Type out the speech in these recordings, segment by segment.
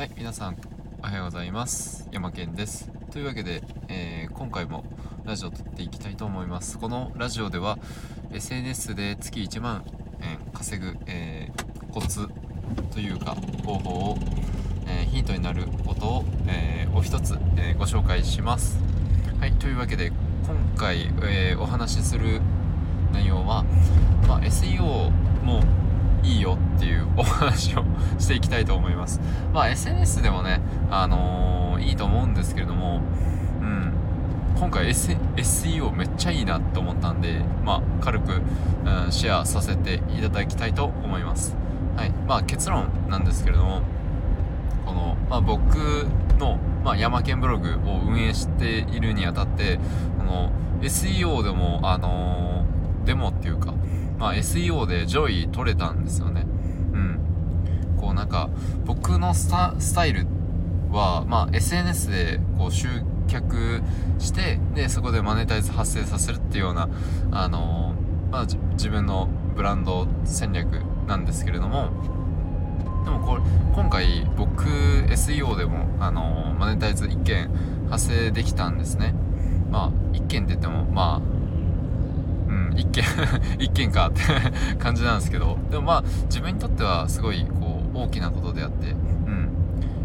はい皆さんおはようございます。山健です。というわけで、えー、今回もラジオを撮っていきたいと思います。このラジオでは SNS で月1万円稼ぐ、えー、コツというか方法を、えー、ヒントになることを、えお一つ、えご紹介します。はいというわけで今回、えお話しする内容は、まあ、SEO もいいよっていうお話をしていきたいと思います。まあ SNS でもね、あのー、いいと思うんですけれども、うん、今回、seo めっちゃいいなって思ったんで、まあ軽く、うん、シェアさせていただきたいと思います。はい。まあ結論なんですけれども、この、まあ僕の、まあ、山県ブログを運営しているにあたって、この SEO でも、あのー、デモっていうか、まあ、SEO で上位取れたんですよね。うん。こうなんか、僕のスタイルは、まあ、SNS でこう集客して、で、そこでマネタイズ発生させるっていうような、あのー、まあ、自分のブランド戦略なんですけれども、でもこれ、今回僕 SEO でも、あのー、マネタイズ1件発生できたんですね。まあ、1件って言っても、まあ、一件 一件かって感じなんですけど。でもまあ自分にとってはすごいこう大きなことであってうん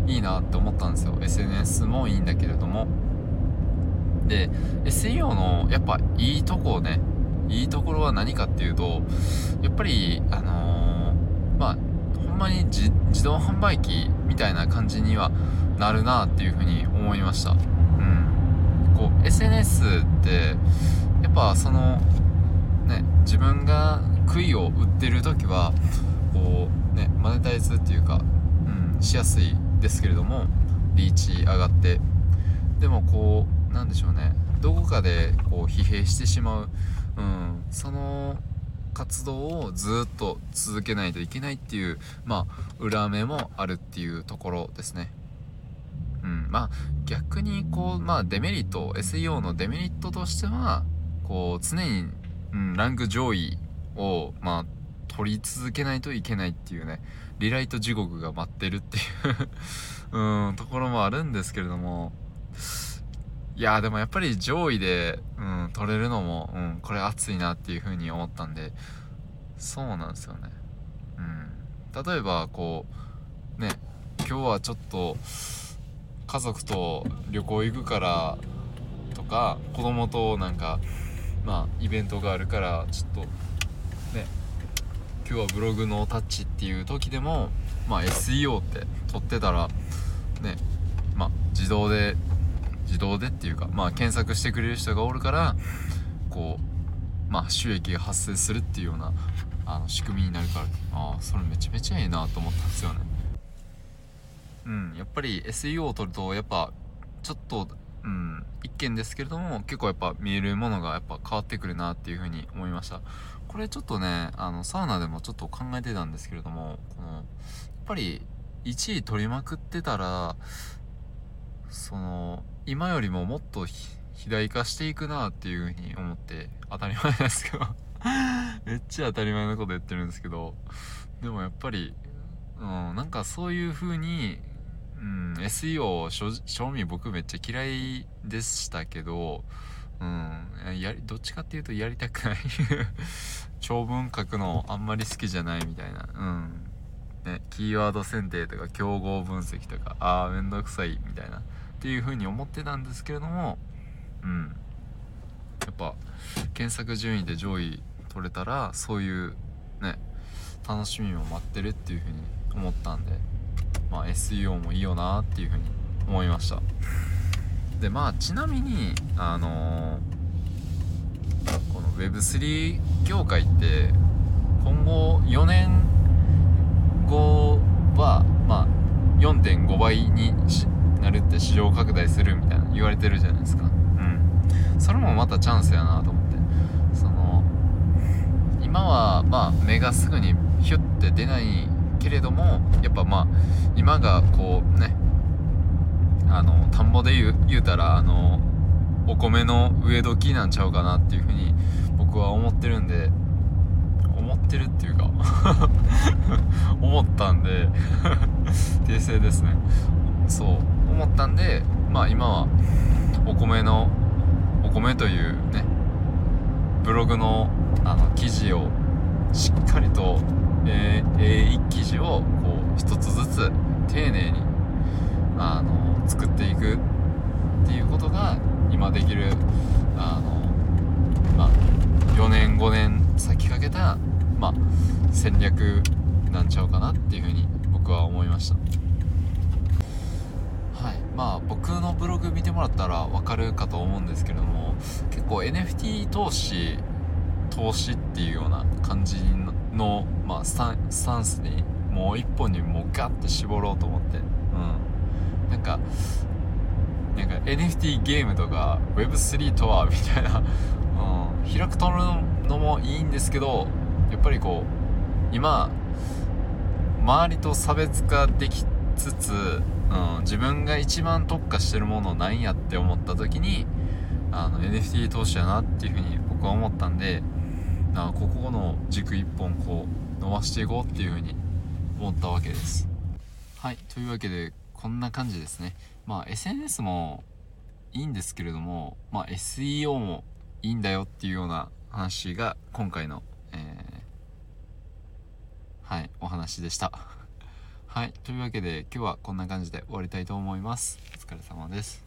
いいなって思ったんですよ。SNS もいいんだけれども。で SEO のやっぱいいとこをねいいところは何かっていうとやっぱりあのー、まあほんまに自動販売機みたいな感じにはなるなっていうふうに思いました。うん。こう SNS ってやっぱそのね自分が杭を打ってる時はこうねマネタイズっていうか、うん、しやすいですけれどもリーチ上がってでもこうなんでしょうねどこかでこう疲弊してしまう、うん、その活動をずっと続けないといけないっていうまあ裏目もあるっていうところですね。うん、まあ逆にこうまあデメリット SEO のデメリットとしてはこう常にうん、ランク上位を、まあ、取り続けないといけないっていうね、リライト地獄が待ってるっていう うん、ところもあるんですけれども、いやでもやっぱり上位で、うん、取れるのも、うん、これ熱いなっていう風に思ったんで、そうなんですよね。うん。例えば、こう、ね、今日はちょっと、家族と旅行行くからとか、子供となんか、イベントがあるからちょっとね今日はブログのタッチっていう時でもまあ SEO って取ってたらねまあ自動で自動でっていうかまあ検索してくれる人がおるからこうまあ収益が発生するっていうようなあの仕組みになるからああそれめちゃめちゃいいなと思ったんですよね。うんやっぱり SEO を取るとやっぱちょっと、一見ですけれども結構やっぱ見えるものがやっぱ変わってくるなっていうふうに思いました。これちょっとねあのサウナでもちょっと考えてたんですけれどもこのやっぱり1位取りまくってたらその今よりももっと肥大化していくなっていうふうに思って当たり前ですけど めっちゃ当たり前のこと言ってるんですけどでもやっぱり、うん、なんかそういう風にうん SEO 正味僕めっちゃ嫌いでしたけどうんやりどっちかっていうとやりたくない。長文書くのあんまり好きじゃないみたいな。うん。ねキーワード選定とか競合分析とかああめんどくさいみたいな。っていう風に思ってたんですけれどもうん。やっぱ検索順位で上位取れたらそういうね楽しみも待ってるっていう風に思ったんで。まあ、SEO もいいよなっていうふうに思いました。でまあちなみにあのー、この Web3 業界って今後4年後はまあ4.5倍になるって市場拡大するみたいな言われてるじゃないですか。うん。それもまたチャンスやなと思って。その今はまあ目がすぐにヒュッて出ないけれどもやっぱまあ今がこうねあの田んぼで言うたらあのお米の植え時なんちゃうかなっていうふうに僕は思ってるんで思ってるっていうか 思ったんで 訂正ですね。そう思ったんでまあ今はお米のお米というねブログのあの記事をしっかりと、えー、えー、記事をこう一つずつ丁寧にあの作っていくっていうことが今できるあの、まあ、4年5年先かけた、まあ、戦略なんちゃうかなっていうふうに僕は思いました。はい。まあ僕のブログ見てもらったら分かるかと思うんですけれども結構 NFT 投資投資っていうような感じの、まあ、スタンスタンスにもう一本にもうガッて絞ろうと思って。うん。なんかなんか NFT ゲームとか Web3 とはみたいな、うん、開くとるのもいいんですけどやっぱりこう今周りと差別化できつつ、うん、自分が一番特化してるものなんやって思った時にあの NFT 投資やなっていうふうに僕は思ったんでなここの軸一本こう伸ばしていこうっていうふうに思ったわけです。はいというわけでこんな感じですね。まあ SNS もいいんですけれどもまあ SEO もいいんだよっていうような話が今回の、えー、はいお話でした。はいというわけで今日はこんな感じで終わりたいと思います。お疲れ様です。